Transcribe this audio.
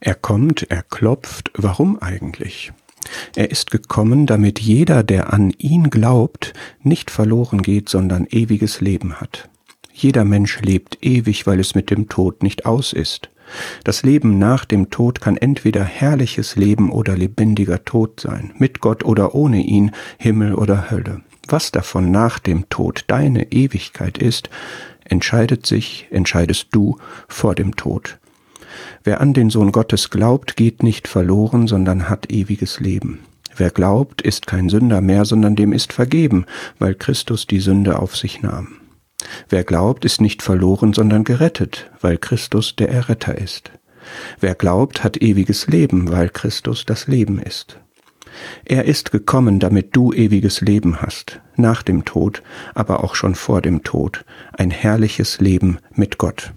Er kommt, er klopft, warum eigentlich? Er ist gekommen, damit jeder, der an ihn glaubt, nicht verloren geht, sondern ewiges Leben hat. Jeder Mensch lebt ewig, weil es mit dem Tod nicht aus ist. Das Leben nach dem Tod kann entweder herrliches Leben oder lebendiger Tod sein, mit Gott oder ohne ihn, Himmel oder Hölle. Was davon nach dem Tod deine Ewigkeit ist, entscheidet sich, entscheidest du vor dem Tod. Wer an den Sohn Gottes glaubt, geht nicht verloren, sondern hat ewiges Leben. Wer glaubt, ist kein Sünder mehr, sondern dem ist vergeben, weil Christus die Sünde auf sich nahm. Wer glaubt, ist nicht verloren, sondern gerettet, weil Christus der Erretter ist. Wer glaubt, hat ewiges Leben, weil Christus das Leben ist. Er ist gekommen, damit du ewiges Leben hast, nach dem Tod, aber auch schon vor dem Tod, ein herrliches Leben mit Gott.